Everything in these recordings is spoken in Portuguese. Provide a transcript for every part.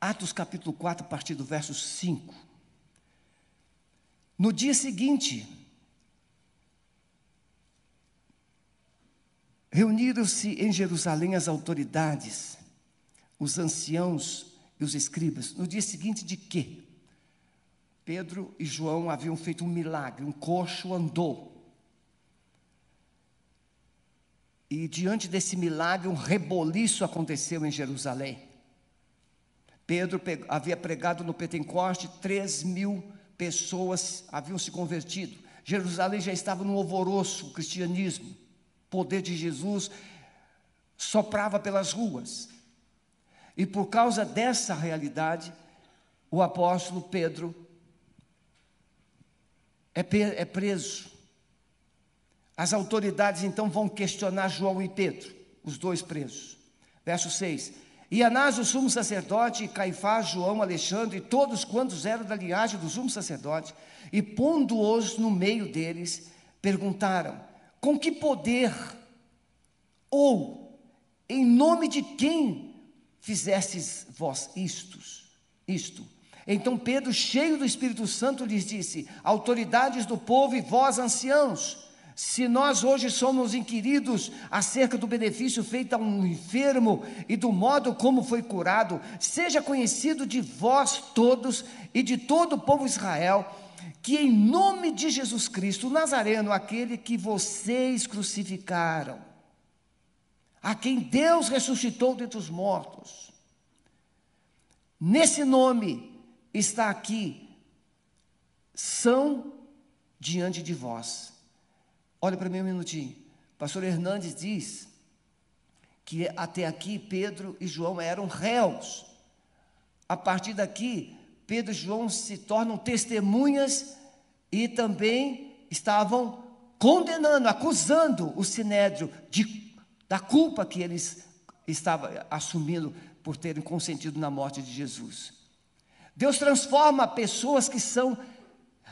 Atos capítulo 4, a partir do verso 5. No dia seguinte, reuniram-se em Jerusalém as autoridades, os anciãos e os escribas. No dia seguinte de quê? Pedro e João haviam feito um milagre, um coxo andou. E diante desse milagre, um reboliço aconteceu em Jerusalém. Pedro havia pregado no Pentecoste, 3 mil pessoas haviam se convertido. Jerusalém já estava num alvoroço, o cristianismo. O poder de Jesus soprava pelas ruas. E por causa dessa realidade, o apóstolo Pedro é, é preso. As autoridades então vão questionar João e Pedro, os dois presos. Verso 6: E Anás, o sumo sacerdote, Caifás, João, Alexandre, e todos quantos eram da linhagem do sumo sacerdote, e pondo-os no meio deles, perguntaram: Com que poder ou em nome de quem fizestes vós istos, isto? Então Pedro, cheio do Espírito Santo, lhes disse: Autoridades do povo e vós, anciãos, se nós hoje somos inquiridos acerca do benefício feito a um enfermo e do modo como foi curado, seja conhecido de vós todos e de todo o povo Israel, que em nome de Jesus Cristo, o Nazareno, aquele que vocês crucificaram, a quem Deus ressuscitou dentre os mortos, nesse nome está aqui, são diante de vós. Olha para mim um minutinho. pastor Hernandes diz que até aqui Pedro e João eram réus. A partir daqui, Pedro e João se tornam testemunhas e também estavam condenando, acusando o sinédrio de, da culpa que eles estavam assumindo por terem consentido na morte de Jesus. Deus transforma pessoas que são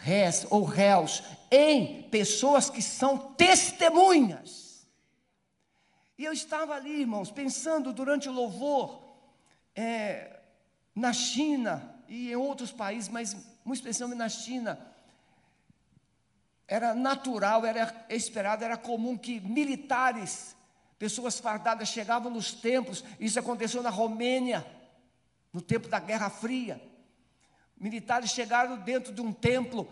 réis ou réus em pessoas que são testemunhas. E eu estava ali, irmãos, pensando durante o louvor, é, na China e em outros países, mas muito especialmente na China, era natural, era esperado, era comum que militares, pessoas fardadas, chegavam nos templos. Isso aconteceu na Romênia, no tempo da Guerra Fria. Militares chegaram dentro de um templo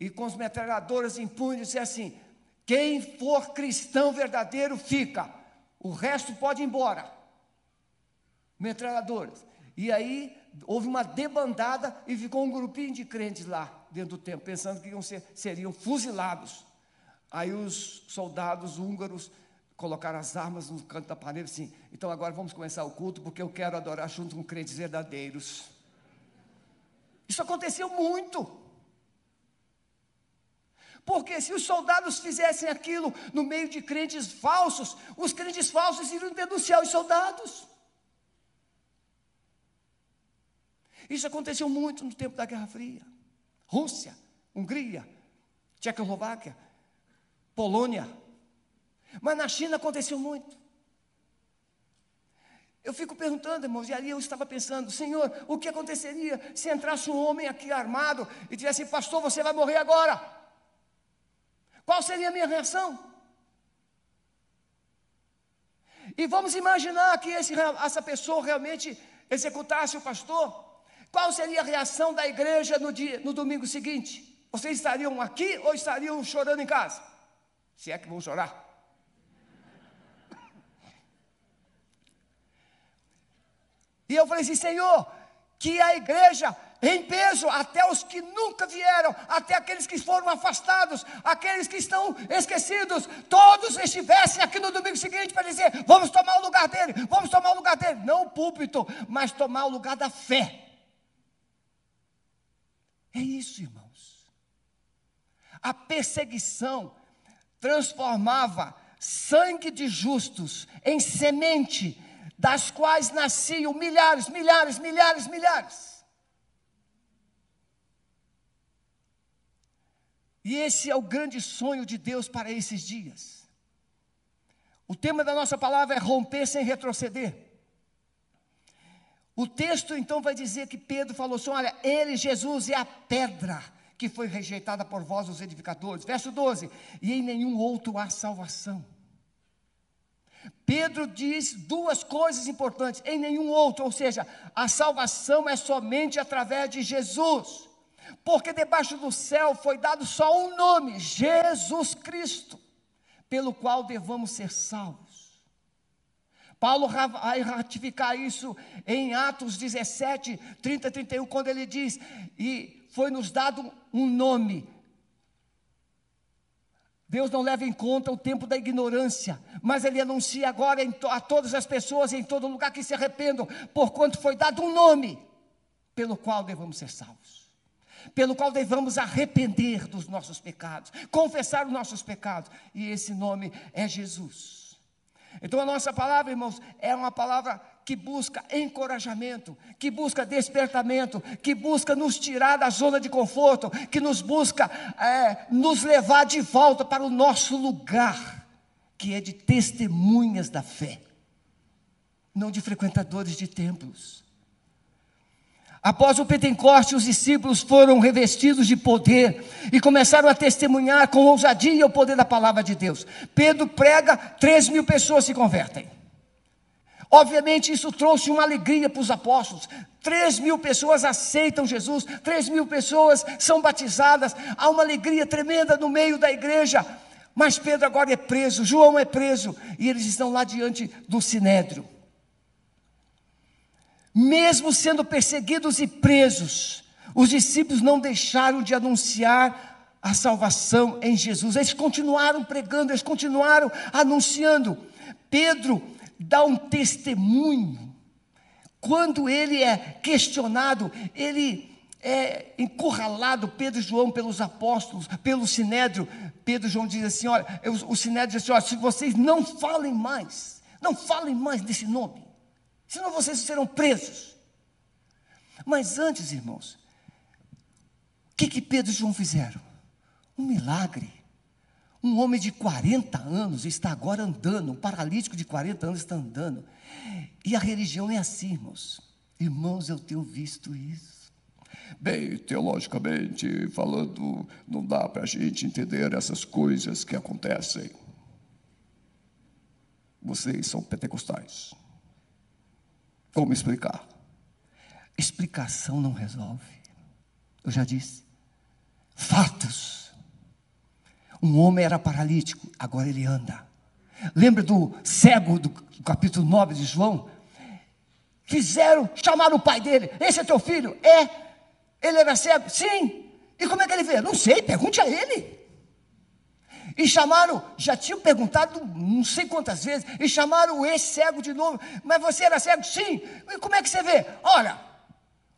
e com as metralhadoras em punho disseram assim: quem for cristão verdadeiro fica, o resto pode ir embora. Metralhadoras. E aí houve uma debandada e ficou um grupinho de crentes lá dentro do templo, pensando que ser, seriam fuzilados. Aí os soldados húngaros colocaram as armas no canto da parede assim, então agora vamos começar o culto porque eu quero adorar junto com crentes verdadeiros. Isso aconteceu muito. Porque se os soldados fizessem aquilo no meio de crentes falsos, os crentes falsos iriam denunciar os soldados. Isso aconteceu muito no tempo da Guerra Fria. Rússia, Hungria, Tchecoslováquia, Polônia. Mas na China aconteceu muito. Eu fico perguntando, irmãos, e ali eu estava pensando, Senhor, o que aconteceria se entrasse um homem aqui armado e dissesse, pastor, você vai morrer agora? Qual seria a minha reação? E vamos imaginar que esse, essa pessoa realmente executasse o pastor. Qual seria a reação da igreja no, dia, no domingo seguinte? Vocês estariam aqui ou estariam chorando em casa? Se é que vão chorar. E eu falei assim: Senhor, que a igreja em peso, até os que nunca vieram, até aqueles que foram afastados, aqueles que estão esquecidos, todos estivessem aqui no domingo seguinte para dizer: vamos tomar o lugar dele, vamos tomar o lugar dele, não o púlpito, mas tomar o lugar da fé. É isso, irmãos. A perseguição transformava sangue de justos em semente das quais nasciam milhares, milhares, milhares, milhares. E esse é o grande sonho de Deus para esses dias. O tema da nossa palavra é romper sem retroceder. O texto então vai dizer que Pedro falou assim: olha, ele, Jesus, é a pedra que foi rejeitada por vós, os edificadores. Verso 12: e em nenhum outro há salvação. Pedro diz duas coisas importantes: em nenhum outro, ou seja, a salvação é somente através de Jesus, porque debaixo do céu foi dado só um nome: Jesus Cristo, pelo qual devamos ser salvos. Paulo vai ratificar isso em Atos 17, 30 31, quando ele diz: E foi nos dado um nome Deus não leva em conta o tempo da ignorância, mas Ele anuncia agora a todas as pessoas em todo lugar que se arrependam, porquanto foi dado um nome pelo qual devamos ser salvos, pelo qual devamos arrepender dos nossos pecados, confessar os nossos pecados, e esse nome é Jesus. Então a nossa palavra, irmãos, é uma palavra que busca encorajamento, que busca despertamento, que busca nos tirar da zona de conforto, que nos busca é, nos levar de volta para o nosso lugar, que é de testemunhas da fé, não de frequentadores de templos. Após o Pentecoste, os discípulos foram revestidos de poder e começaram a testemunhar com ousadia o poder da palavra de Deus. Pedro prega, três mil pessoas se convertem. Obviamente, isso trouxe uma alegria para os apóstolos. Três mil pessoas aceitam Jesus, três mil pessoas são batizadas, há uma alegria tremenda no meio da igreja. Mas Pedro agora é preso, João é preso, e eles estão lá diante do sinédrio. Mesmo sendo perseguidos e presos, os discípulos não deixaram de anunciar a salvação em Jesus. Eles continuaram pregando, eles continuaram anunciando. Pedro dá um testemunho. Quando ele é questionado, ele é encurralado, Pedro e João, pelos apóstolos, pelo sinédrio. Pedro e João diz assim: olha, o sinédrio diz assim: olha, se vocês não falem mais, não falem mais desse nome, senão vocês serão presos. Mas antes, irmãos, o que, que Pedro e João fizeram? Um milagre. Um homem de 40 anos está agora andando, um paralítico de 40 anos está andando. E a religião é assim, irmãos. Irmãos, eu tenho visto isso. Bem, teologicamente falando, não dá para a gente entender essas coisas que acontecem. Vocês são pentecostais. Como explicar? Explicação não resolve. Eu já disse. Fatos um homem era paralítico, agora ele anda. Lembra do cego do capítulo 9 de João? Fizeram, chamaram o pai dele. Esse é teu filho? É. Ele era cego? Sim. E como é que ele vê? Não sei, pergunte a ele. E chamaram, já tinham perguntado não sei quantas vezes, e chamaram esse cego de novo. Mas você era cego? Sim. E como é que você vê? Olha,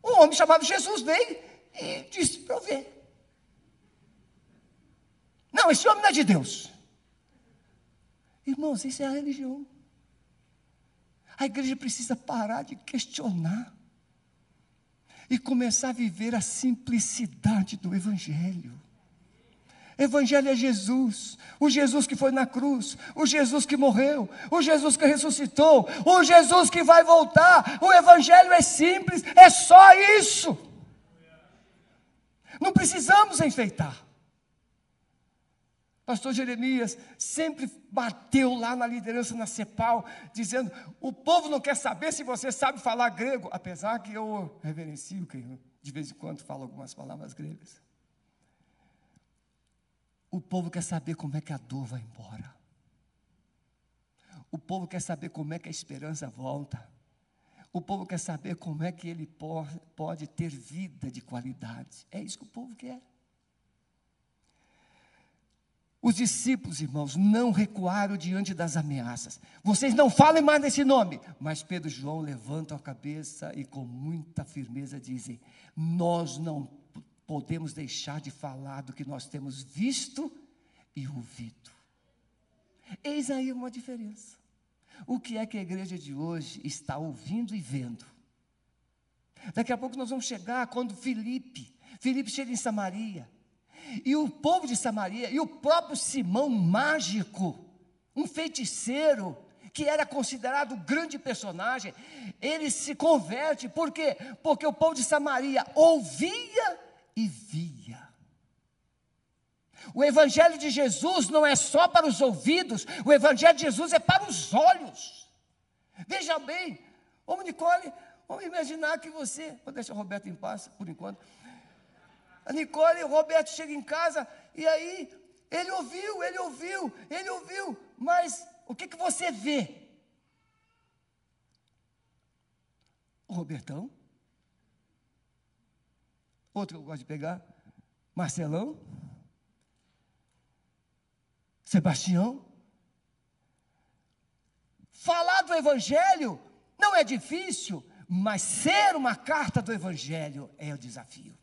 um homem chamado Jesus veio e disse para eu ver. Não, esse homem não é de Deus. Irmãos, isso é a religião. A igreja precisa parar de questionar e começar a viver a simplicidade do Evangelho. Evangelho é Jesus, o Jesus que foi na cruz, o Jesus que morreu, o Jesus que ressuscitou, o Jesus que vai voltar. O Evangelho é simples, é só isso. Não precisamos enfeitar. Pastor Jeremias sempre bateu lá na liderança na CEPAL, dizendo: o povo não quer saber se você sabe falar grego, apesar que eu reverencio quem de vez em quando fala algumas palavras gregas. O povo quer saber como é que a dor vai embora. O povo quer saber como é que a esperança volta. O povo quer saber como é que ele pode ter vida de qualidade. É isso que o povo quer. Os discípulos, irmãos, não recuaram diante das ameaças. Vocês não falem mais nesse nome. Mas Pedro e João levantam a cabeça e com muita firmeza dizem: Nós não podemos deixar de falar do que nós temos visto e ouvido. Eis aí uma diferença. O que é que a igreja de hoje está ouvindo e vendo? Daqui a pouco nós vamos chegar quando Filipe, Filipe chega em Samaria. E o povo de Samaria, e o próprio Simão mágico, um feiticeiro, que era considerado grande personagem, ele se converte, por quê? Porque o povo de Samaria ouvia e via. O Evangelho de Jesus não é só para os ouvidos, o Evangelho de Jesus é para os olhos. Veja bem, ô Nicole, vamos imaginar que você, vou deixar o Roberto em paz por enquanto. A Nicole o Roberto chegam em casa e aí ele ouviu, ele ouviu, ele ouviu, mas o que, que você vê? O Robertão. Outro que eu gosto de pegar, Marcelão. Sebastião. Falar do Evangelho não é difícil, mas ser uma carta do Evangelho é o desafio.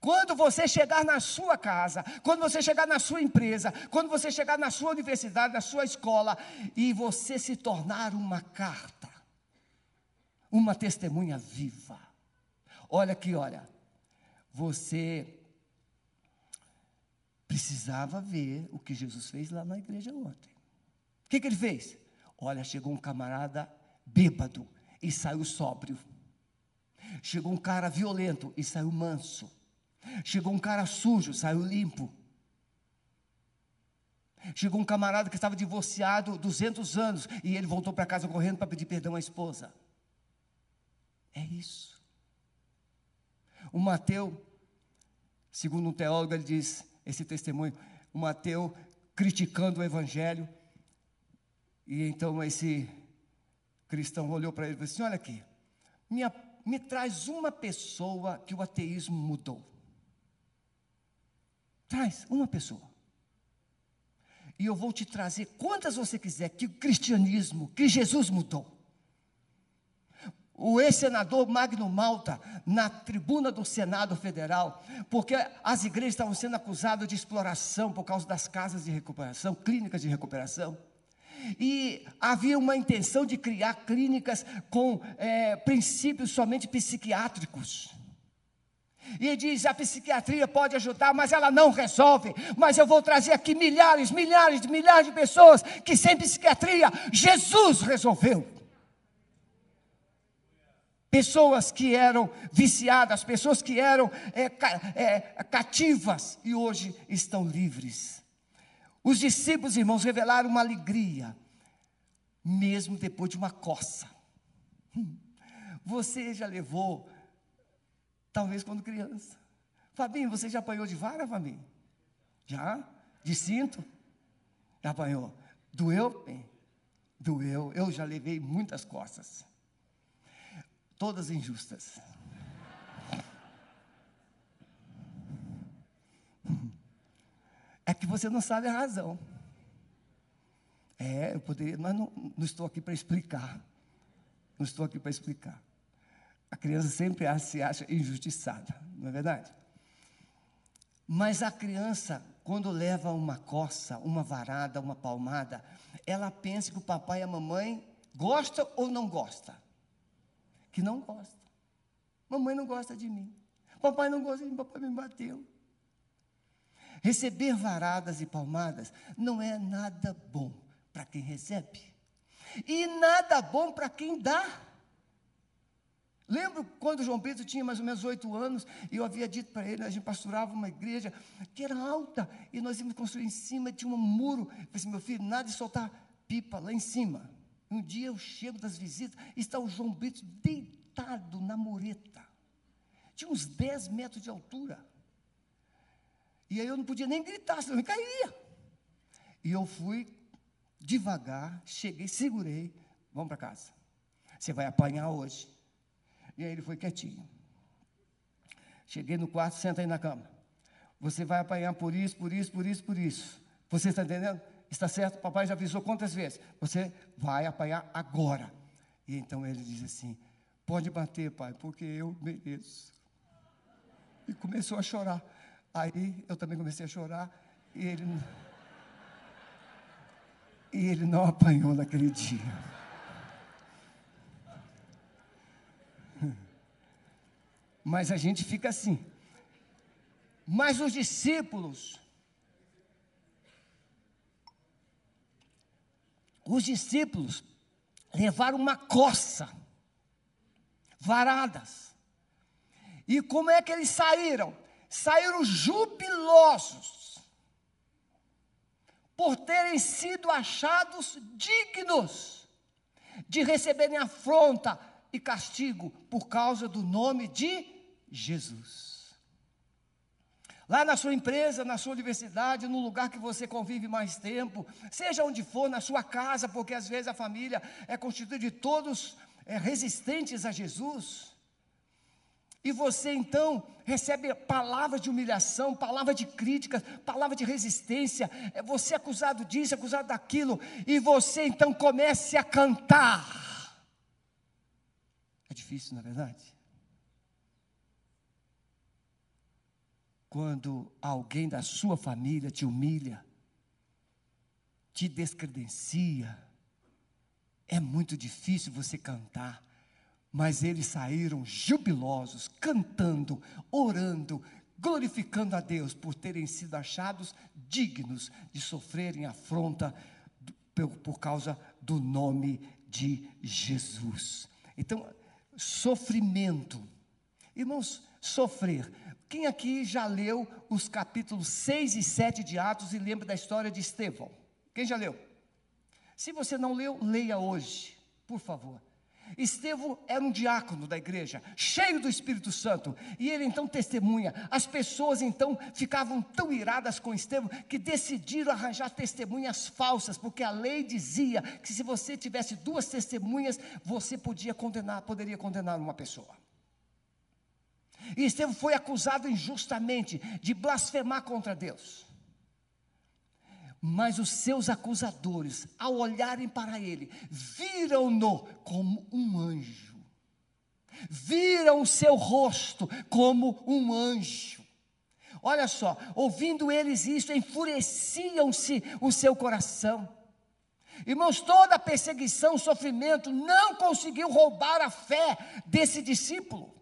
Quando você chegar na sua casa, quando você chegar na sua empresa, quando você chegar na sua universidade, na sua escola, e você se tornar uma carta, uma testemunha viva. Olha aqui, olha. Você precisava ver o que Jesus fez lá na igreja ontem. O que, que ele fez? Olha, chegou um camarada bêbado e saiu sóbrio. Chegou um cara violento e saiu manso. Chegou um cara sujo, saiu limpo. Chegou um camarada que estava divorciado 200 anos e ele voltou para casa correndo para pedir perdão à esposa. É isso. O Mateu, segundo um teólogo, ele diz esse testemunho, o Mateu criticando o evangelho, e então esse cristão olhou para ele e disse assim: Olha aqui, minha, me traz uma pessoa que o ateísmo mudou. Traz uma pessoa. E eu vou te trazer quantas você quiser que o cristianismo, que Jesus mudou. O ex-senador Magno Malta, na tribuna do Senado Federal, porque as igrejas estavam sendo acusadas de exploração por causa das casas de recuperação, clínicas de recuperação. E havia uma intenção de criar clínicas com é, princípios somente psiquiátricos. E diz: a psiquiatria pode ajudar, mas ela não resolve. Mas eu vou trazer aqui milhares, milhares milhares de pessoas que sem psiquiatria Jesus resolveu. Pessoas que eram viciadas, pessoas que eram é, é, cativas e hoje estão livres. Os discípulos, irmãos, revelaram uma alegria, mesmo depois de uma coça. Hum. Você já levou Talvez quando criança. Fabinho, você já apanhou de vara, Fabinho? Já? De cinto? Já apanhou? Doeu? Bem, doeu. Eu já levei muitas costas. Todas injustas. É que você não sabe a razão. É, eu poderia, mas não, não estou aqui para explicar. Não estou aqui para explicar. A criança sempre se acha injustiçada, não é verdade? Mas a criança, quando leva uma coça, uma varada, uma palmada, ela pensa que o papai e a mamãe gosta ou não gosta? Que não gosta. Mamãe não gosta de mim. Papai não gosta de mim, papai me bateu. Receber varadas e palmadas não é nada bom para quem recebe. E nada bom para quem dá. Lembro quando João Pedro tinha mais ou menos oito anos e eu havia dito para ele, a gente pastorava uma igreja que era alta e nós íamos construir em cima, tinha um muro. Eu falei assim, meu filho, nada de soltar pipa lá em cima. Um dia eu chego das visitas está o João Pedro deitado na mureta. Tinha uns 10 metros de altura. E aí eu não podia nem gritar, senão eu cairia. E eu fui devagar, cheguei, segurei, vamos para casa. Você vai apanhar hoje. E aí ele foi quietinho. Cheguei no quarto, senta aí na cama. Você vai apanhar por isso, por isso, por isso, por isso. Você está entendendo? Está certo? Papai já avisou quantas vezes? Você vai apanhar agora. E então ele diz assim: Pode bater, pai, porque eu mereço. E começou a chorar. Aí eu também comecei a chorar. E ele, e ele não apanhou naquele dia. Mas a gente fica assim. Mas os discípulos os discípulos levaram uma coça, varadas. E como é que eles saíram? Saíram jubilosos, por terem sido achados dignos de receberem afronta e castigo por causa do nome de Jesus. Lá na sua empresa, na sua universidade, no lugar que você convive mais tempo, seja onde for, na sua casa, porque às vezes a família é constituída de todos é, resistentes a Jesus. E você então recebe palavras de humilhação, palavras de crítica, palavras de resistência, é você é acusado disso, acusado daquilo, e você então comece a cantar. É difícil, na é verdade? Quando alguém da sua família te humilha, te descredencia, é muito difícil você cantar, mas eles saíram jubilosos, cantando, orando, glorificando a Deus por terem sido achados dignos de sofrerem afronta por, causa do nome de Jesus. Então, sofrimento. Irmãos, sofrer quem aqui já leu os capítulos 6 e 7 de Atos e lembra da história de Estevão? Quem já leu? Se você não leu, leia hoje, por favor. Estevão era um diácono da igreja, cheio do Espírito Santo, e ele então testemunha. As pessoas então ficavam tão iradas com Estevão que decidiram arranjar testemunhas falsas, porque a lei dizia que se você tivesse duas testemunhas, você podia condenar, poderia condenar uma pessoa. E Estevão foi acusado injustamente de blasfemar contra Deus. Mas os seus acusadores, ao olharem para ele, viram-no como um anjo. Viram o seu rosto como um anjo. Olha só, ouvindo eles isso, enfureciam-se o seu coração. Irmãos, toda perseguição, sofrimento não conseguiu roubar a fé desse discípulo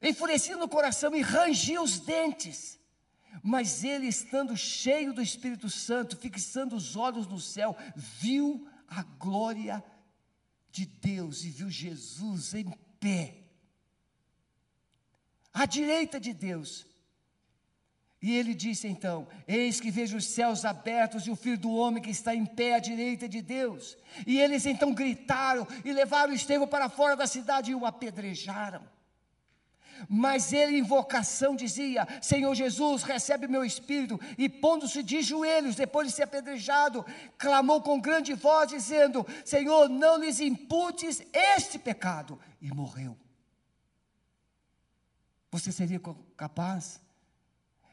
enfurecido no coração e rangia os dentes. Mas ele, estando cheio do Espírito Santo, fixando os olhos no céu, viu a glória de Deus e viu Jesus em pé, à direita de Deus. E ele disse então: Eis que vejo os céus abertos e o filho do homem que está em pé à direita de Deus. E eles então gritaram e levaram Estevão para fora da cidade e o apedrejaram. Mas ele, em vocação, dizia: Senhor Jesus, recebe meu espírito. E pondo-se de joelhos, depois de ser apedrejado, clamou com grande voz, dizendo: Senhor, não lhes imputes este pecado. E morreu. Você seria capaz?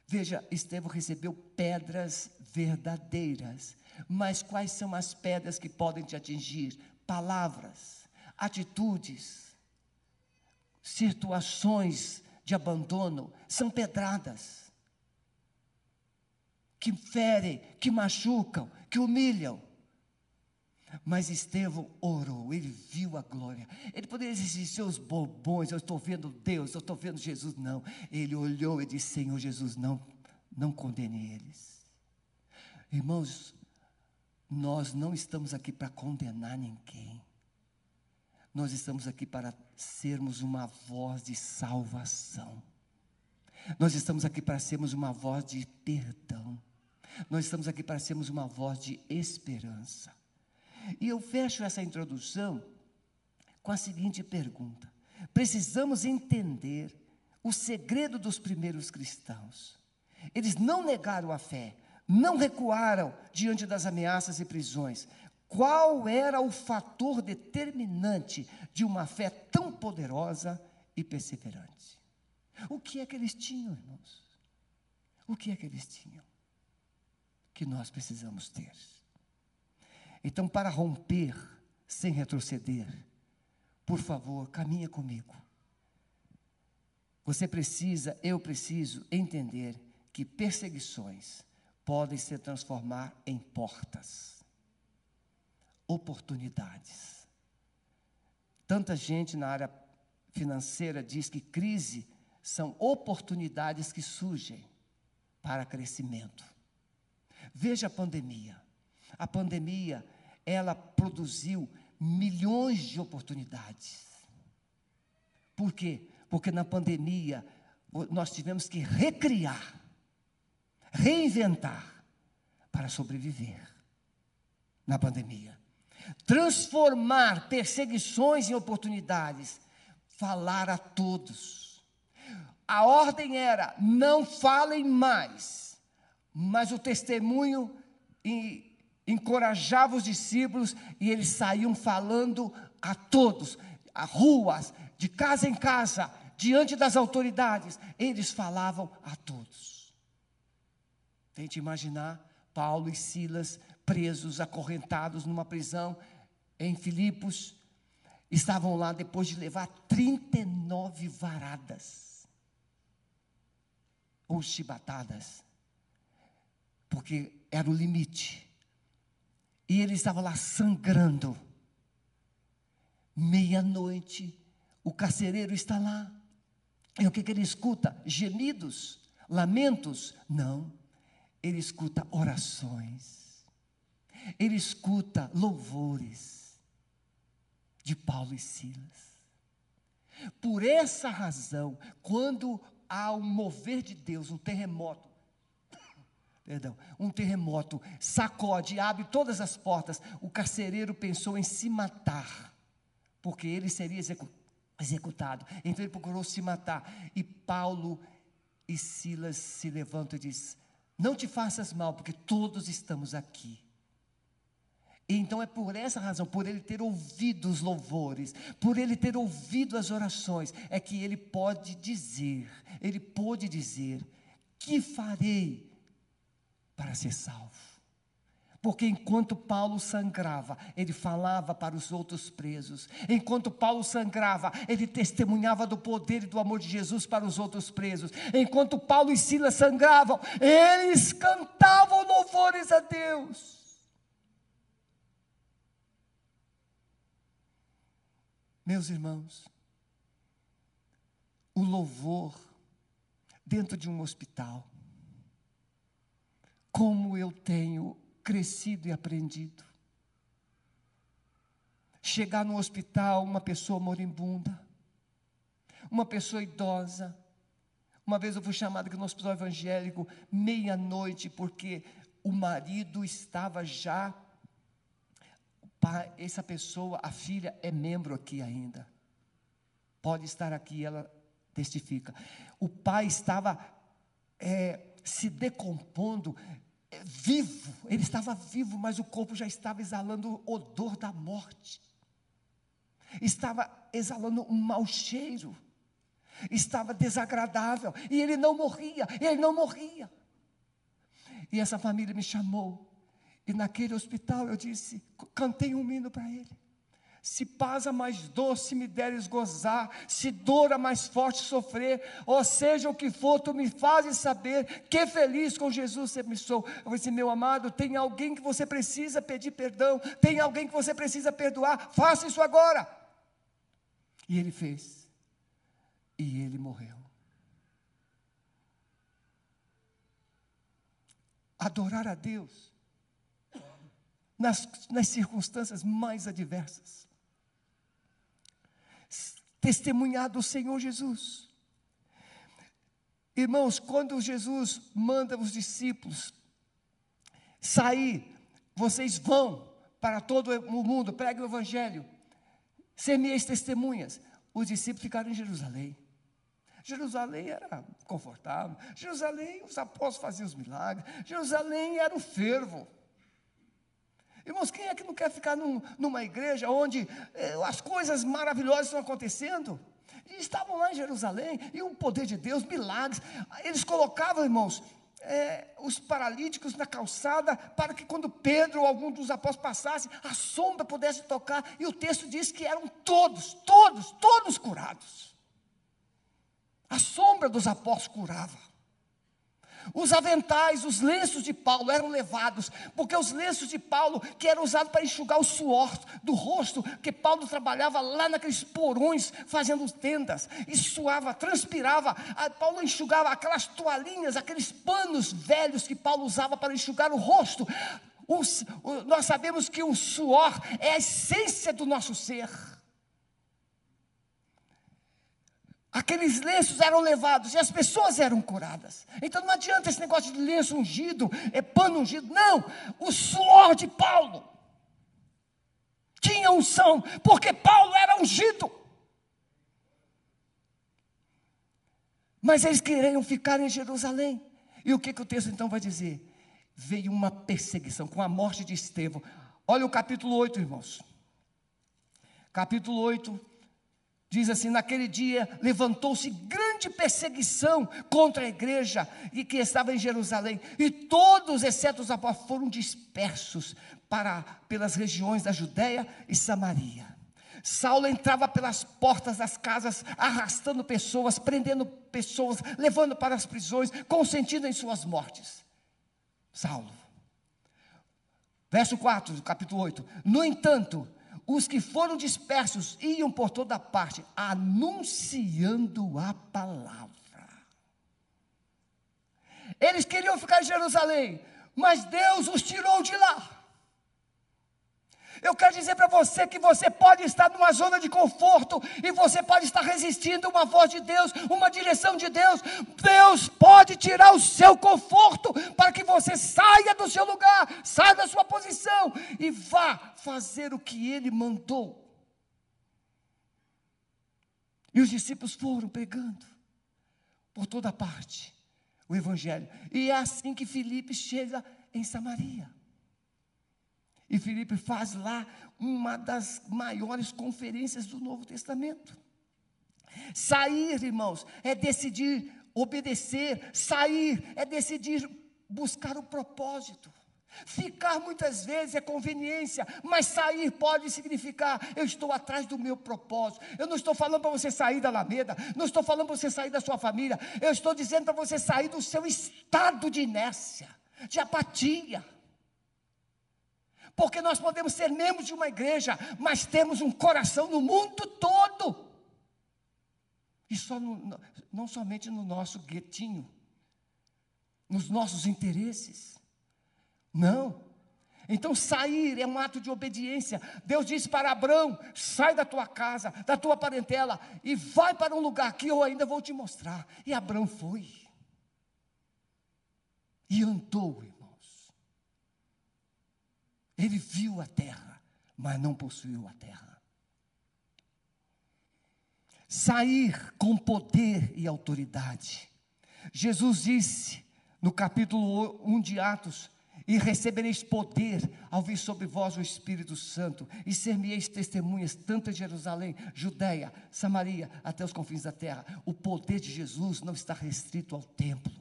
Veja, Estevão recebeu pedras verdadeiras. Mas quais são as pedras que podem te atingir? Palavras, atitudes situações de abandono são pedradas que ferem, que machucam, que humilham. Mas Estevão orou, ele viu a glória. Ele poderia dizer, seus bobões, eu estou vendo Deus, eu estou vendo Jesus. Não, ele olhou e disse: Senhor Jesus, não, não condene eles. Irmãos, nós não estamos aqui para condenar ninguém. Nós estamos aqui para sermos uma voz de salvação. Nós estamos aqui para sermos uma voz de perdão. Nós estamos aqui para sermos uma voz de esperança. E eu fecho essa introdução com a seguinte pergunta: precisamos entender o segredo dos primeiros cristãos. Eles não negaram a fé, não recuaram diante das ameaças e prisões, qual era o fator determinante de uma fé tão poderosa e perseverante? O que é que eles tinham, irmãos? O que é que eles tinham? Que nós precisamos ter. Então, para romper sem retroceder, por favor, caminha comigo. Você precisa, eu preciso entender que perseguições podem se transformar em portas oportunidades. Tanta gente na área financeira diz que crise são oportunidades que surgem para crescimento. Veja a pandemia. A pandemia, ela produziu milhões de oportunidades. Por quê? Porque na pandemia nós tivemos que recriar, reinventar para sobreviver na pandemia. Transformar perseguições em oportunidades, falar a todos. A ordem era: não falem mais, mas o testemunho encorajava os discípulos e eles saíam falando a todos, a ruas, de casa em casa, diante das autoridades, eles falavam a todos. Tente imaginar Paulo e Silas presos, acorrentados numa prisão em Filipos, estavam lá depois de levar 39 varadas ou chibatadas, porque era o limite. E ele estava lá sangrando. Meia-noite, o carcereiro está lá. E o que, que ele escuta? Gemidos, lamentos? Não. Ele escuta orações. Ele escuta louvores de Paulo e Silas. Por essa razão, quando há um mover de Deus, um terremoto, perdão, um terremoto sacode, abre todas as portas, o carcereiro pensou em se matar, porque ele seria executado. Então ele procurou se matar. E Paulo e Silas se levantam e diz: Não te faças mal, porque todos estamos aqui. E então é por essa razão, por ele ter ouvido os louvores, por ele ter ouvido as orações, é que ele pode dizer, ele pôde dizer: Que farei para ser salvo. Porque enquanto Paulo sangrava, ele falava para os outros presos. Enquanto Paulo sangrava, ele testemunhava do poder e do amor de Jesus para os outros presos. Enquanto Paulo e Silas sangravam, eles cantavam louvores a Deus. Meus irmãos, o louvor dentro de um hospital como eu tenho crescido e aprendido. Chegar no hospital, uma pessoa moribunda, uma pessoa idosa. Uma vez eu fui chamado aqui no hospital evangélico, meia-noite, porque o marido estava já. Essa pessoa, a filha, é membro aqui ainda. Pode estar aqui, ela testifica. O pai estava é, se decompondo, vivo, ele estava vivo, mas o corpo já estava exalando o odor da morte, estava exalando um mau cheiro, estava desagradável, e ele não morria, ele não morria. E essa família me chamou, e naquele hospital eu disse, cantei um hino para ele. Se paz a mais doce me deres gozar, se dor a mais forte sofrer, ou seja o que for, tu me fazes saber que feliz com Jesus sempre sou. Eu dizer, meu amado, tem alguém que você precisa pedir perdão, tem alguém que você precisa perdoar, faça isso agora. E ele fez, e ele morreu. Adorar a Deus nas, nas circunstâncias mais adversas testemunhar do Senhor Jesus. Irmãos, quando Jesus manda os discípulos sair, vocês vão para todo o mundo, preguem o Evangelho, ser minhas testemunhas. Os discípulos ficaram em Jerusalém. Jerusalém era confortável, Jerusalém os apóstolos faziam os milagres, Jerusalém era o fervo. Irmãos, quem é que não quer ficar num, numa igreja onde eh, as coisas maravilhosas estão acontecendo? E estavam lá em Jerusalém, e o poder de Deus, milagres. Eles colocavam, irmãos, eh, os paralíticos na calçada, para que quando Pedro ou algum dos apóstolos passasse, a sombra pudesse tocar. E o texto diz que eram todos, todos, todos curados. A sombra dos apóstolos curava. Os aventais, os lenços de Paulo eram levados, porque os lenços de Paulo, que eram usados para enxugar o suor do rosto, que Paulo trabalhava lá naqueles porões, fazendo tendas, e suava, transpirava. Paulo enxugava aquelas toalhinhas, aqueles panos velhos que Paulo usava para enxugar o rosto. Nós sabemos que o suor é a essência do nosso ser. Aqueles lenços eram levados e as pessoas eram curadas. Então não adianta esse negócio de lenço ungido, é pano ungido. Não, o suor de Paulo tinha unção, porque Paulo era ungido. Mas eles queriam ficar em Jerusalém. E o que, que o texto então vai dizer? Veio uma perseguição com a morte de Estevão. Olha o capítulo 8, irmãos. Capítulo 8, Diz assim: naquele dia levantou-se grande perseguição contra a igreja e que estava em Jerusalém, e todos, exceto os apóstolos, foram dispersos para pelas regiões da Judéia e Samaria. Saulo entrava pelas portas das casas, arrastando pessoas, prendendo pessoas, levando para as prisões, consentindo em suas mortes. Saulo. Verso 4 do capítulo 8. No entanto, os que foram dispersos iam por toda parte, anunciando a palavra. Eles queriam ficar em Jerusalém, mas Deus os tirou de lá. Eu quero dizer para você que você pode estar numa zona de conforto e você pode estar resistindo a uma voz de Deus, uma direção de Deus. Deus pode tirar o seu conforto para que você saia do seu lugar, saia da sua posição e vá fazer o que ele mandou. E os discípulos foram pregando por toda parte o evangelho. E é assim que Filipe chega em Samaria. E Filipe faz lá uma das maiores conferências do Novo Testamento. Sair, irmãos, é decidir obedecer, sair é decidir buscar o propósito. Ficar muitas vezes é conveniência, mas sair pode significar eu estou atrás do meu propósito. Eu não estou falando para você sair da Alameda, não estou falando para você sair da sua família, eu estou dizendo para você sair do seu estado de inércia, de apatia. Porque nós podemos ser membros de uma igreja, mas temos um coração no mundo todo. E só no, não somente no nosso guetinho, nos nossos interesses. Não. Então sair é um ato de obediência. Deus disse para Abraão: sai da tua casa, da tua parentela e vai para um lugar que eu ainda vou te mostrar. E Abraão foi. E andou, ele viu a terra, mas não possuiu a terra. Sair com poder e autoridade. Jesus disse no capítulo 1 de Atos: E recebereis poder ao vir sobre vós o Espírito Santo, e ser-me-eis testemunhas, tanto em Jerusalém, Judéia, Samaria, até os confins da terra. O poder de Jesus não está restrito ao templo.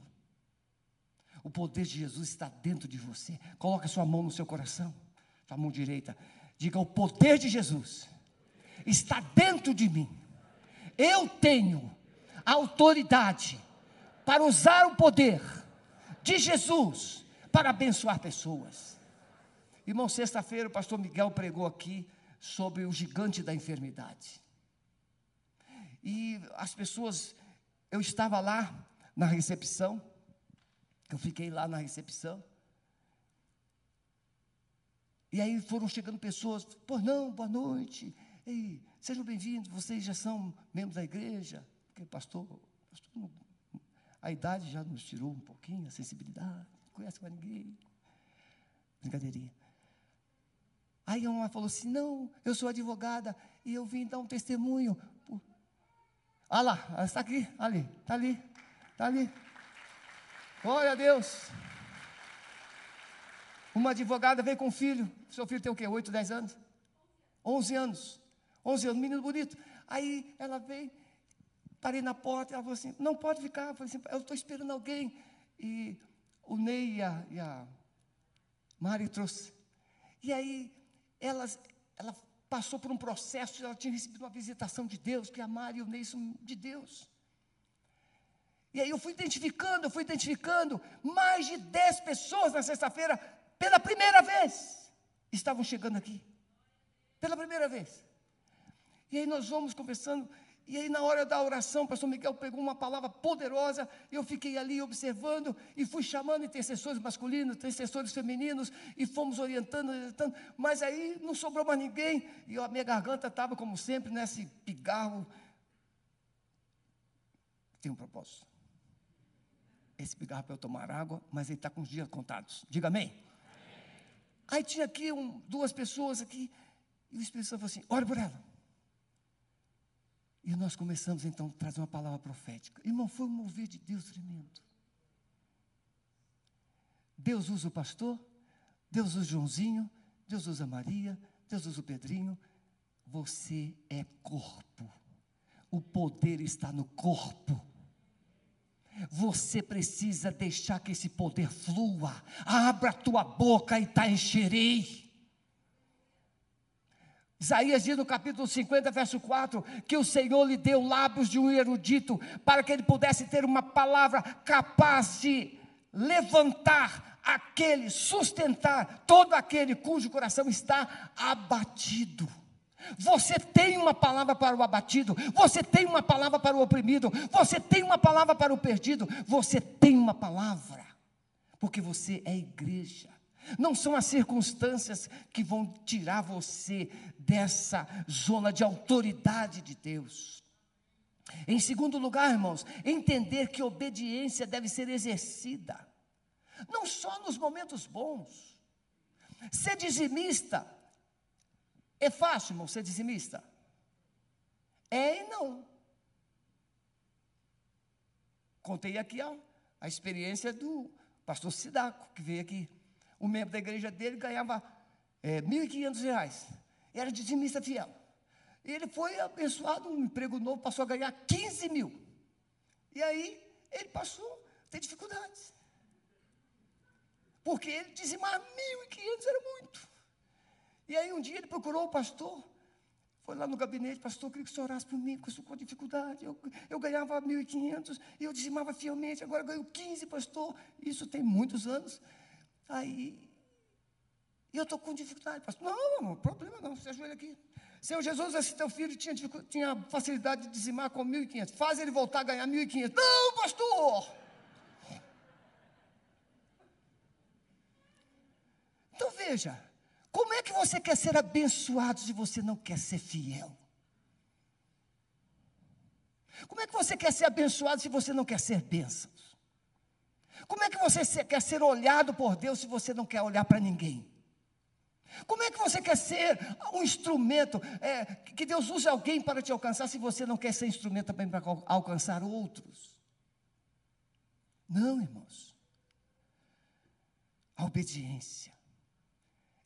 O poder de Jesus está dentro de você. Coloque a sua mão no seu coração a mão direita. Diga: o poder de Jesus está dentro de mim. Eu tenho autoridade para usar o poder de Jesus para abençoar pessoas. Irmão, sexta-feira o pastor Miguel pregou aqui sobre o gigante da enfermidade. E as pessoas, eu estava lá na recepção, eu fiquei lá na recepção, e aí foram chegando pessoas, pô, não, boa noite, Ei, sejam bem-vindos, vocês já são membros da igreja, porque pastor, pastor, a idade já nos tirou um pouquinho, a sensibilidade, não conhece mais ninguém. Brincadeirinha. Aí uma falou assim: não, eu sou advogada e eu vim dar um testemunho. Ah lá, está aqui, ali, está ali, está ali. Glória a Deus. Uma advogada veio com um filho. Seu filho tem o quê? 8, 10 anos? 11 anos. 11 anos, menino bonito. Aí ela veio, parei na porta, ela falou assim: não pode ficar. Eu falei assim: eu estou esperando alguém. E o Ney e a, e a Mari trouxe. E aí elas, ela passou por um processo, ela tinha recebido uma visitação de Deus, que a Mari e o Ney são de Deus. E aí eu fui identificando, eu fui identificando, mais de 10 pessoas na sexta-feira pela primeira vez, estavam chegando aqui. Pela primeira vez. E aí nós vamos conversando, E aí, na hora da oração, o pastor Miguel pegou uma palavra poderosa, eu fiquei ali observando e fui chamando intercessores masculinos, intercessores femininos, e fomos orientando, orientando, mas aí não sobrou mais ninguém, e a minha garganta estava, como sempre, nesse pigarro. Tem um propósito. Esse pigarro para eu tomar água, mas ele está com os dias contados. Diga amém. Aí tinha aqui um, duas pessoas aqui, e o Espírito Santo falou assim: ore por ela. E nós começamos então a trazer uma palavra profética. Irmão, foi um mover de Deus tremendo. Deus usa o pastor, Deus usa o Joãozinho, Deus usa a Maria, Deus usa o Pedrinho. Você é corpo. O poder está no corpo. Você precisa deixar que esse poder flua. Abra a tua boca e tá encherei. Isaías diz no capítulo 50, verso 4, que o Senhor lhe deu lábios de um erudito, para que ele pudesse ter uma palavra capaz de levantar aquele, sustentar todo aquele cujo coração está abatido. Você tem uma palavra para o abatido, você tem uma palavra para o oprimido, você tem uma palavra para o perdido, você tem uma palavra, porque você é igreja. Não são as circunstâncias que vão tirar você dessa zona de autoridade de Deus. Em segundo lugar, irmãos, entender que obediência deve ser exercida, não só nos momentos bons. Ser dizimista é fácil, irmão, ser dizimista? É e não. Contei aqui a, a experiência do pastor Sidaco, que veio aqui um membro da igreja dele ganhava é, 1.500 reais. Era dizimista fiel. E ele foi abençoado, um emprego novo, passou a ganhar 15 mil. E aí ele passou a ter dificuldades. Porque ele dizimar 1.500 era muito. E aí um dia ele procurou o pastor, foi lá no gabinete, pastor, eu queria que o senhor orasse por mim, porque eu estou com dificuldade. Eu, eu ganhava 1.500 e eu dizimava fielmente, agora ganho 15, pastor. Isso tem muitos anos. Aí, eu estou com dificuldade. Pastor, não, não, problema não, você ajoelha aqui. Senhor Jesus, esse teu filho tinha, tinha facilidade de dizimar com 1.500. Faz ele voltar a ganhar 1.500. Não, pastor! Então veja, como é que você quer ser abençoado se você não quer ser fiel? Como é que você quer ser abençoado se você não quer ser bênçãos? Como é que você quer ser olhado por Deus se você não quer olhar para ninguém? Como é que você quer ser um instrumento, é, que Deus use alguém para te alcançar, se você não quer ser instrumento também para alcançar outros? Não, irmãos. A obediência.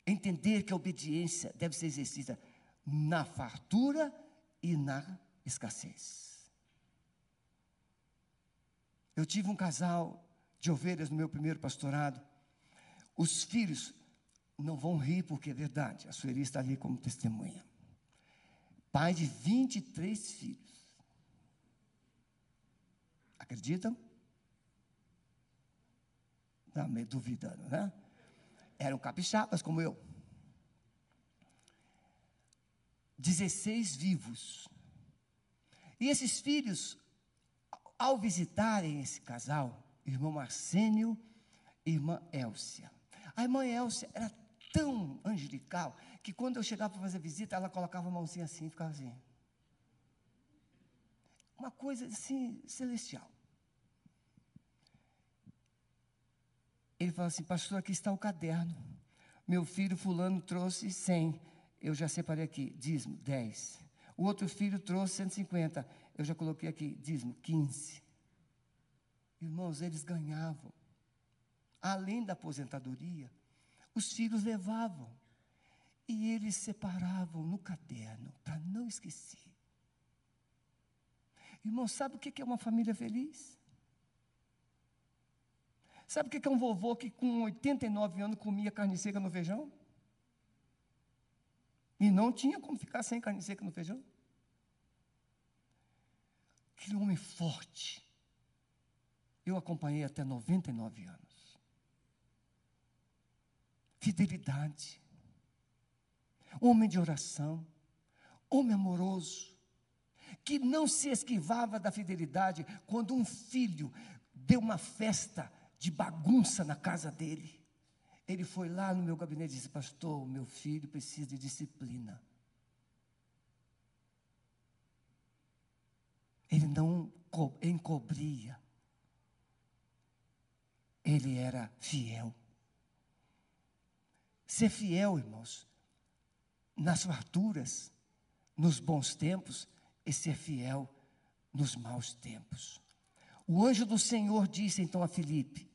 Entender que a obediência deve ser exercida na fartura e na escassez. Eu tive um casal de ovelhas no meu primeiro pastorado. Os filhos não vão rir porque é verdade, a Sueli está ali como testemunha. Pai de 23 filhos. Acreditam? Está meio duvidando, né? Eram capixabas como eu. 16 vivos. E esses filhos, ao visitarem esse casal, irmão Arsênio e irmã Elcia. A irmã Elcia era tão angelical que quando eu chegava para fazer visita, ela colocava a mãozinha assim e ficava assim. Uma coisa assim, celestial. Ele falou assim, pastor, aqui está o caderno. Meu filho fulano trouxe 100. Eu já separei aqui, dízimo, 10. O outro filho trouxe 150. Eu já coloquei aqui, dízimo, 15. Irmãos, eles ganhavam. Além da aposentadoria, os filhos levavam. E eles separavam no caderno, para não esquecer. Irmão, sabe o que é uma família feliz? Sabe o que é um vovô que com 89 anos comia carne seca no feijão? E não tinha como ficar sem carne seca no feijão? Aquele homem forte, eu acompanhei até 99 anos. Fidelidade. Homem de oração. Homem amoroso. que não se esquivava da fidelidade, quando um filho deu uma festa de bagunça na casa dele. Ele foi lá no meu gabinete e disse: Pastor, meu filho precisa de disciplina. Ele não encobria. Ele era fiel. Ser fiel, irmãos, nas farturas, nos bons tempos, e ser fiel nos maus tempos. O anjo do Senhor disse então a Filipe: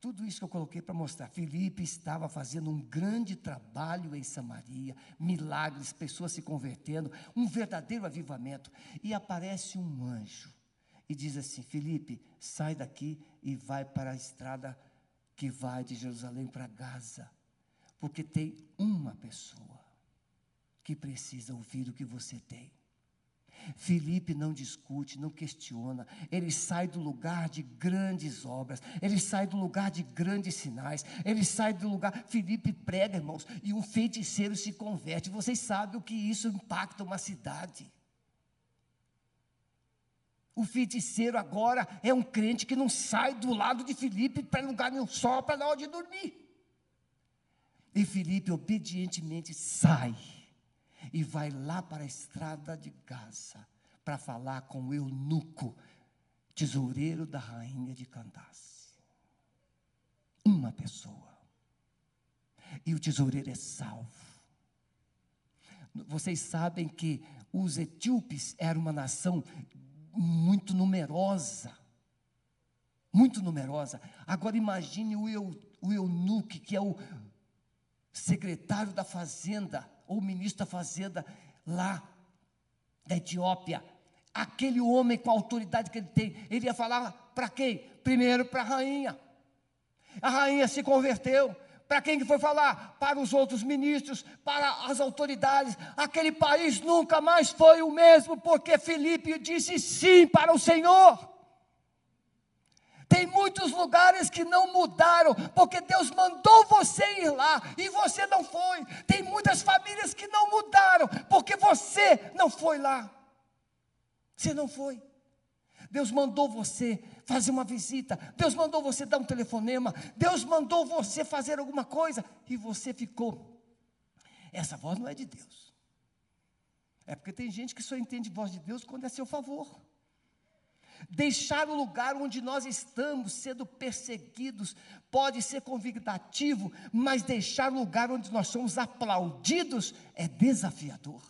tudo isso que eu coloquei para mostrar. Filipe estava fazendo um grande trabalho em Samaria, milagres, pessoas se convertendo, um verdadeiro avivamento. E aparece um anjo e diz assim: Filipe, sai daqui e vai para a estrada que vai de Jerusalém para Gaza, porque tem uma pessoa que precisa ouvir o que você tem. Felipe não discute, não questiona, ele sai do lugar de grandes obras, ele sai do lugar de grandes sinais, ele sai do lugar. Felipe prega, irmãos, e um feiticeiro se converte. Vocês sabem o que isso impacta uma cidade. O feiticeiro agora é um crente que não sai do lado de Felipe para lugar nenhum, só para na hora de dormir. E Felipe obedientemente sai e vai lá para a estrada de Gaza para falar com o eunuco, tesoureiro da rainha de Candace. Uma pessoa. E o tesoureiro é salvo. Vocês sabem que os etíopes eram uma nação muito numerosa. Muito numerosa. Agora imagine o, eu, o eunuque, que é o secretário da fazenda ou ministro da fazenda lá da Etiópia, aquele homem com a autoridade que ele tem, ele ia falar para quem? Primeiro para a rainha. A rainha se converteu. Para quem que foi falar? Para os outros ministros, para as autoridades. Aquele país nunca mais foi o mesmo, porque Filipe disse sim para o Senhor. Tem muitos lugares que não mudaram, porque Deus mandou você ir lá e você não foi. Tem muitas famílias que não mudaram, porque você não foi lá. Você não foi. Deus mandou você fazer uma visita, Deus mandou você dar um telefonema, Deus mandou você fazer alguma coisa e você ficou. Essa voz não é de Deus. É porque tem gente que só entende voz de Deus quando é a seu favor deixar o lugar onde nós estamos sendo perseguidos pode ser convidativo, mas deixar o lugar onde nós somos aplaudidos é desafiador.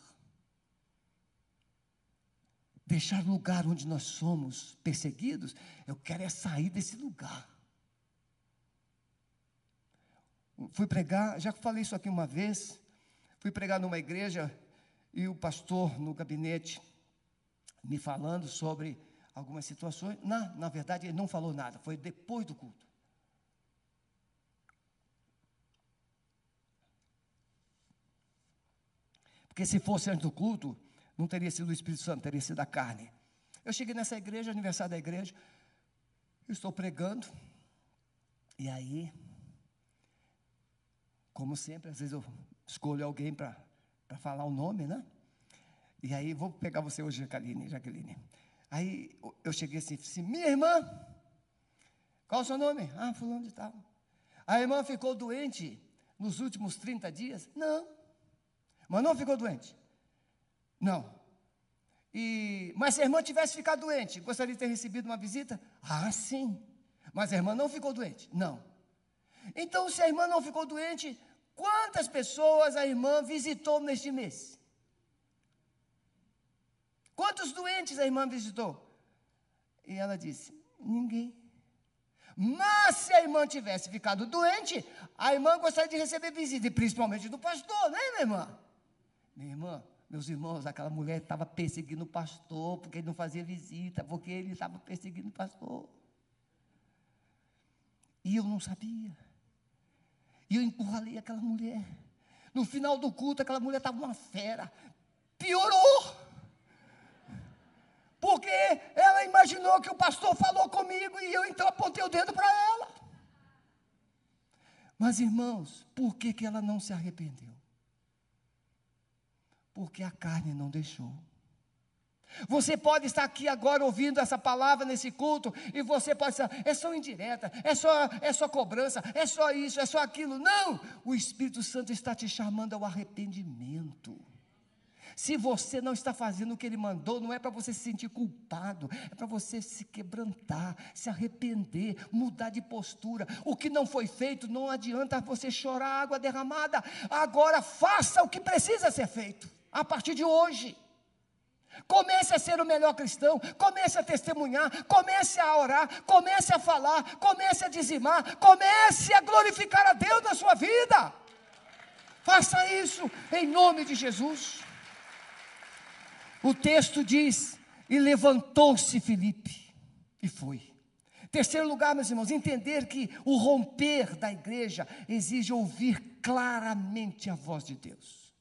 Deixar o lugar onde nós somos perseguidos, eu quero é sair desse lugar. Fui pregar, já falei isso aqui uma vez, fui pregar numa igreja e o pastor no gabinete me falando sobre algumas situações. Na, na verdade, ele não falou nada, foi depois do culto. Porque se fosse antes do culto, não teria sido o Espírito Santo, teria sido a carne. Eu cheguei nessa igreja, aniversário da igreja, estou pregando, e aí, como sempre, às vezes eu escolho alguém para falar o nome, né? E aí, vou pegar você hoje, Jaqueline. Jaqueline. Aí eu cheguei assim, assim, minha irmã, qual o seu nome? Ah, fulano de tal. A irmã ficou doente nos últimos 30 dias? Não. Mas não ficou doente? Não. E, mas se a irmã tivesse ficado doente, gostaria de ter recebido uma visita? Ah, sim. Mas a irmã não ficou doente? Não. Então, se a irmã não ficou doente, quantas pessoas a irmã visitou neste mês? Quantos doentes a irmã visitou? E ela disse: Ninguém. Mas se a irmã tivesse ficado doente, a irmã gostaria de receber visita, e principalmente do pastor, né, minha irmã? Minha irmã, meus irmãos, aquela mulher estava perseguindo o pastor, porque ele não fazia visita, porque ele estava perseguindo o pastor. E eu não sabia. E eu encurralei aquela mulher. No final do culto, aquela mulher estava uma fera. Piorou. Porque ela imaginou que o pastor falou comigo e eu então apontei o dedo para ela. Mas irmãos, por que, que ela não se arrependeu? Porque a carne não deixou. Você pode estar aqui agora ouvindo essa palavra nesse culto e você pode estar, é só indireta, é só, é só cobrança, é só isso, é só aquilo. Não! O Espírito Santo está te chamando ao arrependimento. Se você não está fazendo o que ele mandou, não é para você se sentir culpado, é para você se quebrantar, se arrepender, mudar de postura. O que não foi feito, não adianta você chorar água derramada. Agora faça o que precisa ser feito, a partir de hoje. Comece a ser o melhor cristão, comece a testemunhar, comece a orar, comece a falar, comece a dizimar, comece a glorificar a Deus na sua vida. Faça isso em nome de Jesus. O texto diz: E levantou-se Filipe, e foi. Terceiro lugar, meus irmãos, entender que o romper da igreja exige ouvir claramente a voz de Deus.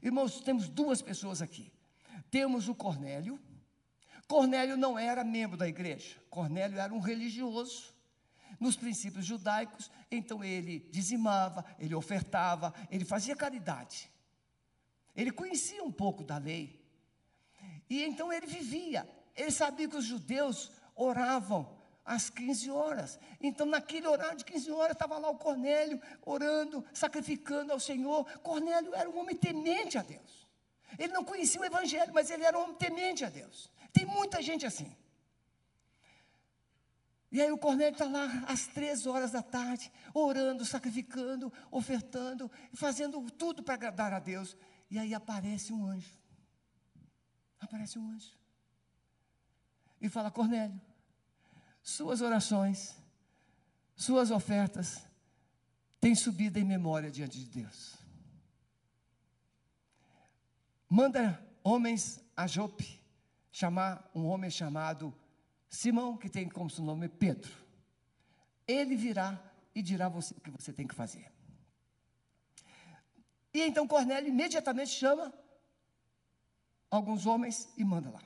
Irmãos, temos duas pessoas aqui. Temos o Cornélio. Cornélio não era membro da igreja. Cornélio era um religioso. Nos princípios judaicos, então ele dizimava, ele ofertava, ele fazia caridade. Ele conhecia um pouco da lei. E então ele vivia. Ele sabia que os judeus oravam às 15 horas. Então, naquele horário de 15 horas, estava lá o Cornélio orando, sacrificando ao Senhor. Cornélio era um homem temente a Deus. Ele não conhecia o Evangelho, mas ele era um homem temente a Deus. Tem muita gente assim. E aí o Cornélio está lá às três horas da tarde, orando, sacrificando, ofertando, fazendo tudo para agradar a Deus. E aí aparece um anjo aparece um anjo e fala: Cornélio, suas orações, suas ofertas têm subido em memória diante de Deus. Manda homens a Jope chamar um homem chamado Simão, que tem como seu nome Pedro. Ele virá e dirá você o que você tem que fazer. E então Cornélio imediatamente chama alguns homens e manda lá.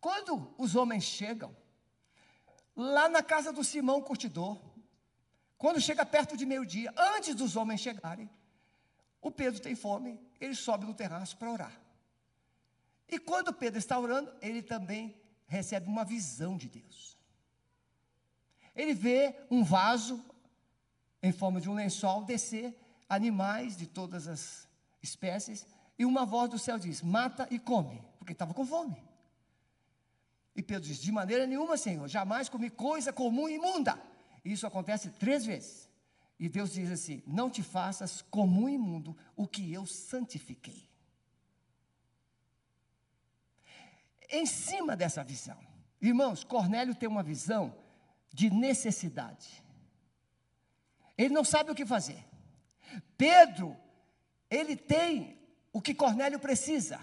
Quando os homens chegam, lá na casa do Simão Curtidor, quando chega perto de meio-dia, antes dos homens chegarem, o Pedro tem fome, ele sobe no terraço para orar. E quando Pedro está orando, ele também recebe uma visão de Deus. Ele vê um vaso em forma de um lençol descer animais de todas as espécies e uma voz do céu diz: Mata e come, porque estava com fome. E Pedro diz: De maneira nenhuma, Senhor, jamais comi coisa comum e imunda. E isso acontece três vezes. E Deus diz assim: Não te faças comum e imundo o que eu santifiquei. Em cima dessa visão, irmãos, Cornélio tem uma visão de necessidade. Ele não sabe o que fazer. Pedro, ele tem o que Cornélio precisa.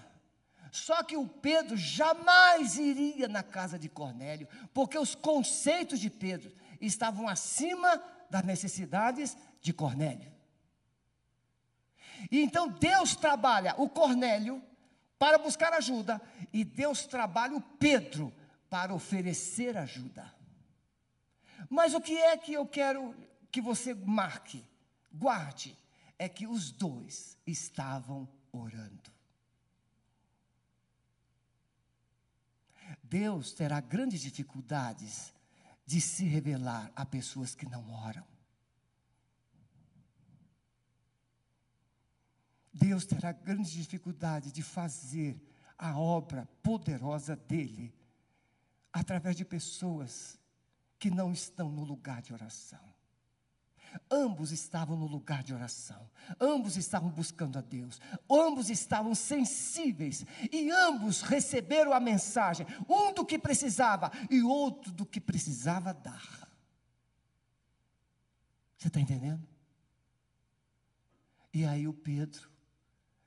Só que o Pedro jamais iria na casa de Cornélio, porque os conceitos de Pedro estavam acima das necessidades de Cornélio. E então Deus trabalha o Cornélio para buscar ajuda, e Deus trabalha o Pedro para oferecer ajuda. Mas o que é que eu quero que você marque, guarde, é que os dois estavam orando. Deus terá grandes dificuldades de se revelar a pessoas que não oram. Deus terá grandes dificuldades de fazer a obra poderosa dele através de pessoas que não estão no lugar de oração. Ambos estavam no lugar de oração, ambos estavam buscando a Deus, ambos estavam sensíveis e ambos receberam a mensagem, um do que precisava e outro do que precisava dar. Você está entendendo? E aí o Pedro,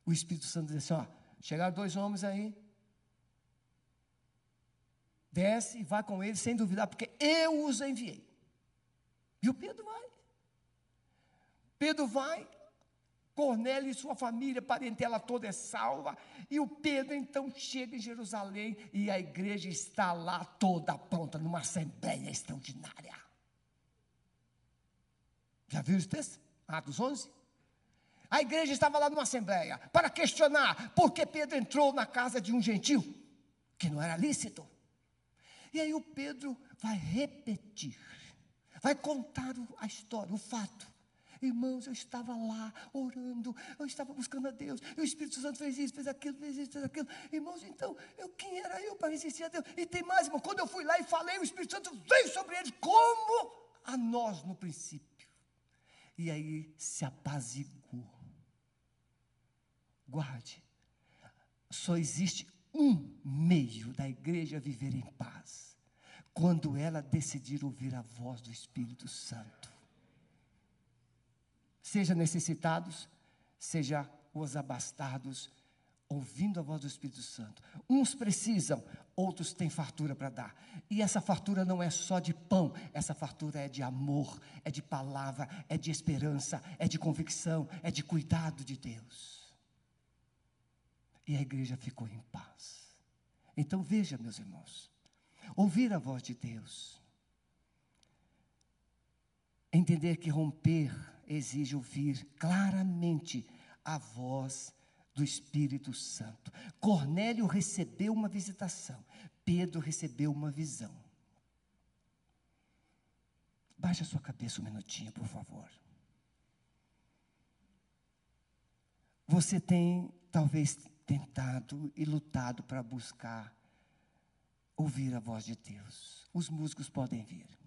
o Espírito Santo diz assim: ó, chegaram dois homens aí, desce e vai com eles sem duvidar, porque eu os enviei. E o Pedro vai. Pedro vai, Cornélio e sua família, parentela toda é salva, e o Pedro então chega em Jerusalém e a igreja está lá toda pronta, numa assembleia extraordinária. Já viu esse texto? Atos 11? A igreja estava lá numa assembleia para questionar por que Pedro entrou na casa de um gentil, que não era lícito. E aí o Pedro vai repetir, vai contar a história, o fato. Irmãos, eu estava lá orando, eu estava buscando a Deus, e o Espírito Santo fez isso, fez aquilo, fez isso, fez aquilo. Irmãos, então, eu, quem era eu para resistir a Deus? E tem mais, irmão, quando eu fui lá e falei, o Espírito Santo veio sobre eles, como a nós no princípio. E aí se apaziguou. Guarde, só existe um meio da igreja viver em paz, quando ela decidir ouvir a voz do Espírito Santo seja necessitados, seja os abastados, ouvindo a voz do Espírito Santo. Uns precisam, outros têm fartura para dar. E essa fartura não é só de pão, essa fartura é de amor, é de palavra, é de esperança, é de convicção, é de cuidado de Deus. E a igreja ficou em paz. Então veja, meus irmãos, ouvir a voz de Deus, entender que romper exige ouvir claramente a voz do Espírito Santo. Cornélio recebeu uma visitação, Pedro recebeu uma visão. Baixe a sua cabeça um minutinho, por favor. Você tem talvez tentado e lutado para buscar ouvir a voz de Deus. Os músicos podem vir.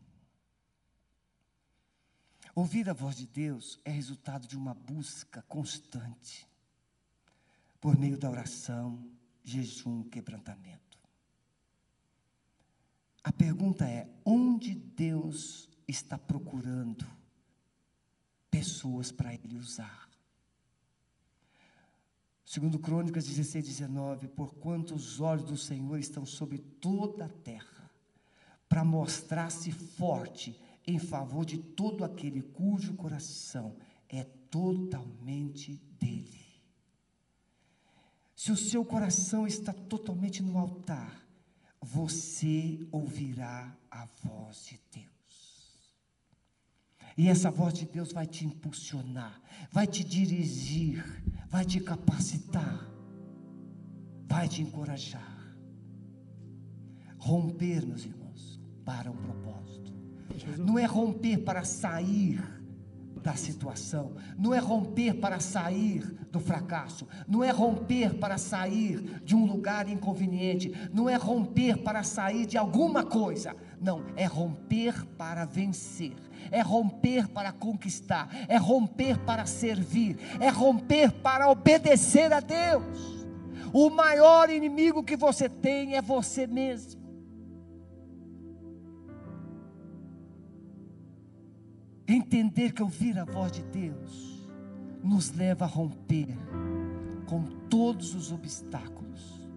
Ouvir a voz de Deus é resultado de uma busca constante, por meio da oração, jejum, quebrantamento. A pergunta é: onde Deus está procurando pessoas para Ele usar? Segundo Crônicas 16, 19, porquanto os olhos do Senhor estão sobre toda a terra, para mostrar-se forte em favor de todo aquele cujo coração é totalmente dele. Se o seu coração está totalmente no altar, você ouvirá a voz de Deus. E essa voz de Deus vai te impulsionar, vai te dirigir, vai te capacitar, vai te encorajar. Romper, meus irmãos, para um propósito. Não é romper para sair da situação, não é romper para sair do fracasso, não é romper para sair de um lugar inconveniente, não é romper para sair de alguma coisa, não, é romper para vencer, é romper para conquistar, é romper para servir, é romper para obedecer a Deus. O maior inimigo que você tem é você mesmo. Entender que ouvir a voz de Deus nos leva a romper com todos os obstáculos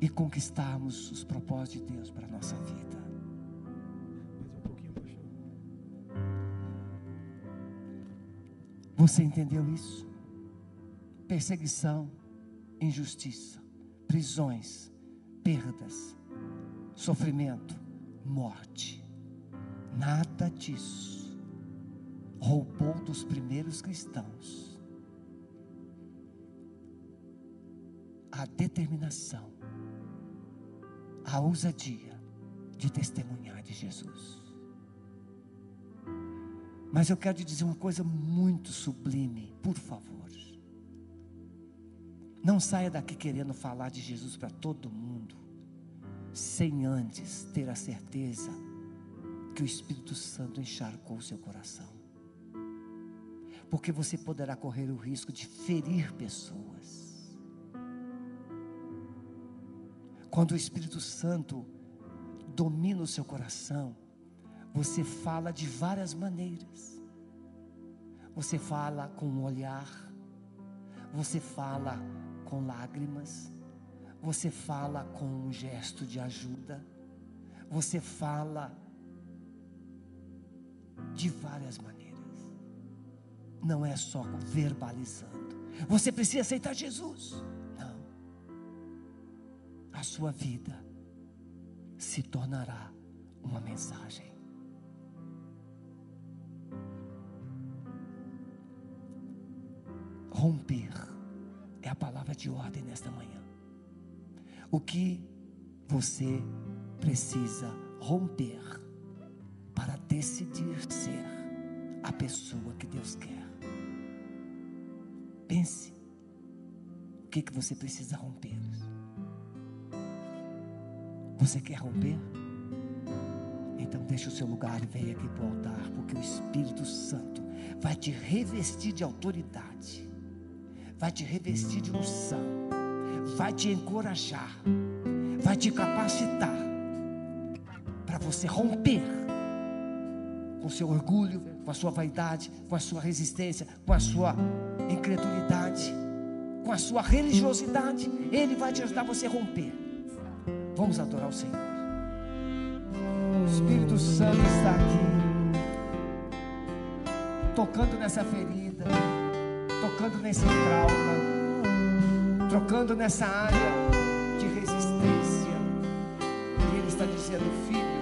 e conquistarmos os propósitos de Deus para a nossa vida. Você entendeu isso? Perseguição, injustiça, prisões, perdas, sofrimento, morte Nada disso roubou dos primeiros cristãos a determinação, a ousadia de testemunhar de Jesus. Mas eu quero te dizer uma coisa muito sublime, por favor. Não saia daqui querendo falar de Jesus para todo mundo, sem antes ter a certeza que o Espírito Santo encharcou o seu coração. Porque você poderá correr o risco de ferir pessoas. Quando o Espírito Santo domina o seu coração, você fala de várias maneiras. Você fala com um olhar, você fala com lágrimas, você fala com um gesto de ajuda, você fala de várias maneiras. Não é só verbalizando. Você precisa aceitar Jesus. Não. A sua vida se tornará uma mensagem. Romper é a palavra de ordem nesta manhã. O que você precisa romper decidir ser a pessoa que Deus quer? Pense. O que, que você precisa romper? Você quer romper? Então deixe o seu lugar e venha aqui para o altar, porque o Espírito Santo vai te revestir de autoridade, vai te revestir de unção, vai te encorajar, vai te capacitar para você romper com seu orgulho, com a sua vaidade, com a sua resistência, com a sua incredulidade, com a sua religiosidade. Ele vai te ajudar você a romper. Vamos adorar o Senhor. O Espírito Santo está aqui, tocando nessa ferida, tocando nesse trauma, tocando nessa área de resistência. E Ele está dizendo, filho.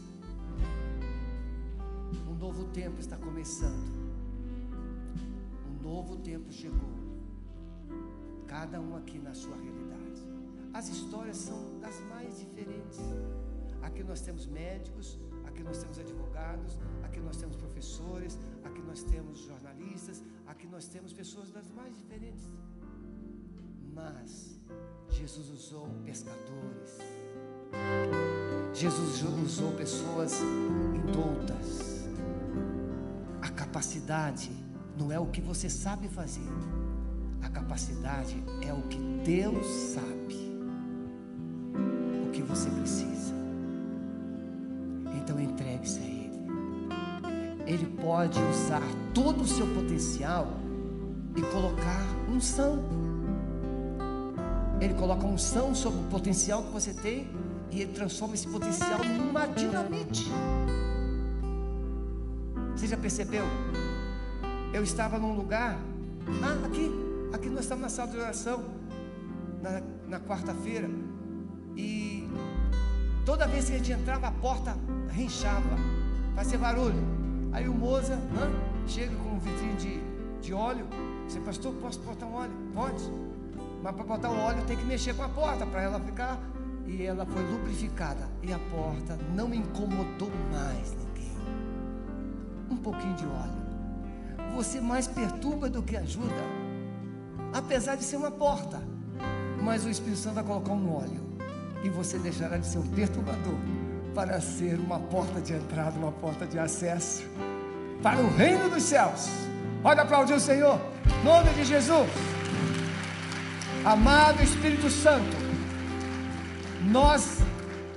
tempo está começando. Um novo tempo chegou. Cada um aqui na sua realidade. As histórias são das mais diferentes. Aqui nós temos médicos, aqui nós temos advogados, aqui nós temos professores, aqui nós temos jornalistas, aqui nós temos pessoas das mais diferentes. Mas Jesus usou pescadores Jesus usou pessoas indultas. Capacidade não é o que você sabe fazer, a capacidade é o que Deus sabe, o que você precisa. Então entregue-se a Ele. Ele pode usar todo o seu potencial e colocar unção. Ele coloca unção sobre o potencial que você tem e ele transforma esse potencial numa dinamite. Você já percebeu? Eu estava num lugar, ah, aqui, aqui nós estamos na sala de oração, na, na quarta-feira, e toda vez que a gente entrava, a porta rinchava, fazia barulho. Aí o Moza ah, chega com um vitrine de, de óleo, você, pastor, posso botar um óleo? Pode. Mas para botar o óleo tem que mexer com a porta para ela ficar e ela foi lubrificada e a porta não incomodou mais ninguém. Um pouquinho de óleo. Você mais perturba do que ajuda, apesar de ser uma porta. Mas o Espírito Santo vai colocar um óleo e você deixará de ser um perturbador para ser uma porta de entrada, uma porta de acesso para o reino dos céus. Pode aplaudir o Senhor, nome de Jesus. Amado Espírito Santo, nós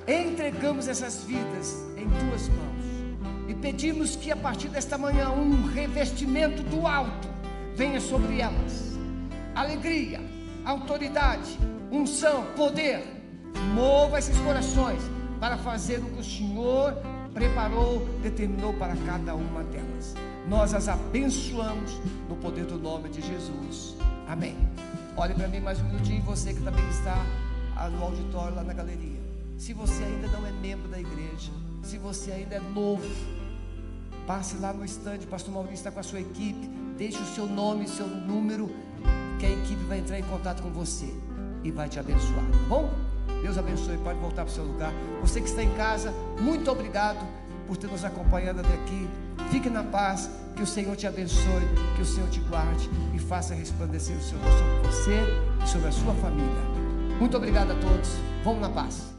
entregamos essas vidas em tuas mãos pedimos que a partir desta manhã um revestimento do alto venha sobre elas. Alegria, autoridade, unção, poder. Mova esses corações para fazer o que o Senhor preparou, determinou para cada uma delas. Nós as abençoamos no poder do nome de Jesus. Amém. Olhe para mim mais um minutinho, você que também está no auditório, lá na galeria. Se você ainda não é membro da igreja, se você ainda é novo, passe lá no estande, pastor Maurício está com a sua equipe, deixe o seu nome, seu número, que a equipe vai entrar em contato com você e vai te abençoar, tá bom? Deus abençoe, pode voltar para o seu lugar. Você que está em casa, muito obrigado por ter nos acompanhado até aqui. Fique na paz, que o Senhor te abençoe, que o Senhor te guarde e faça resplandecer o seu rosto sobre você e sobre a sua família. Muito obrigado a todos. Vamos na paz.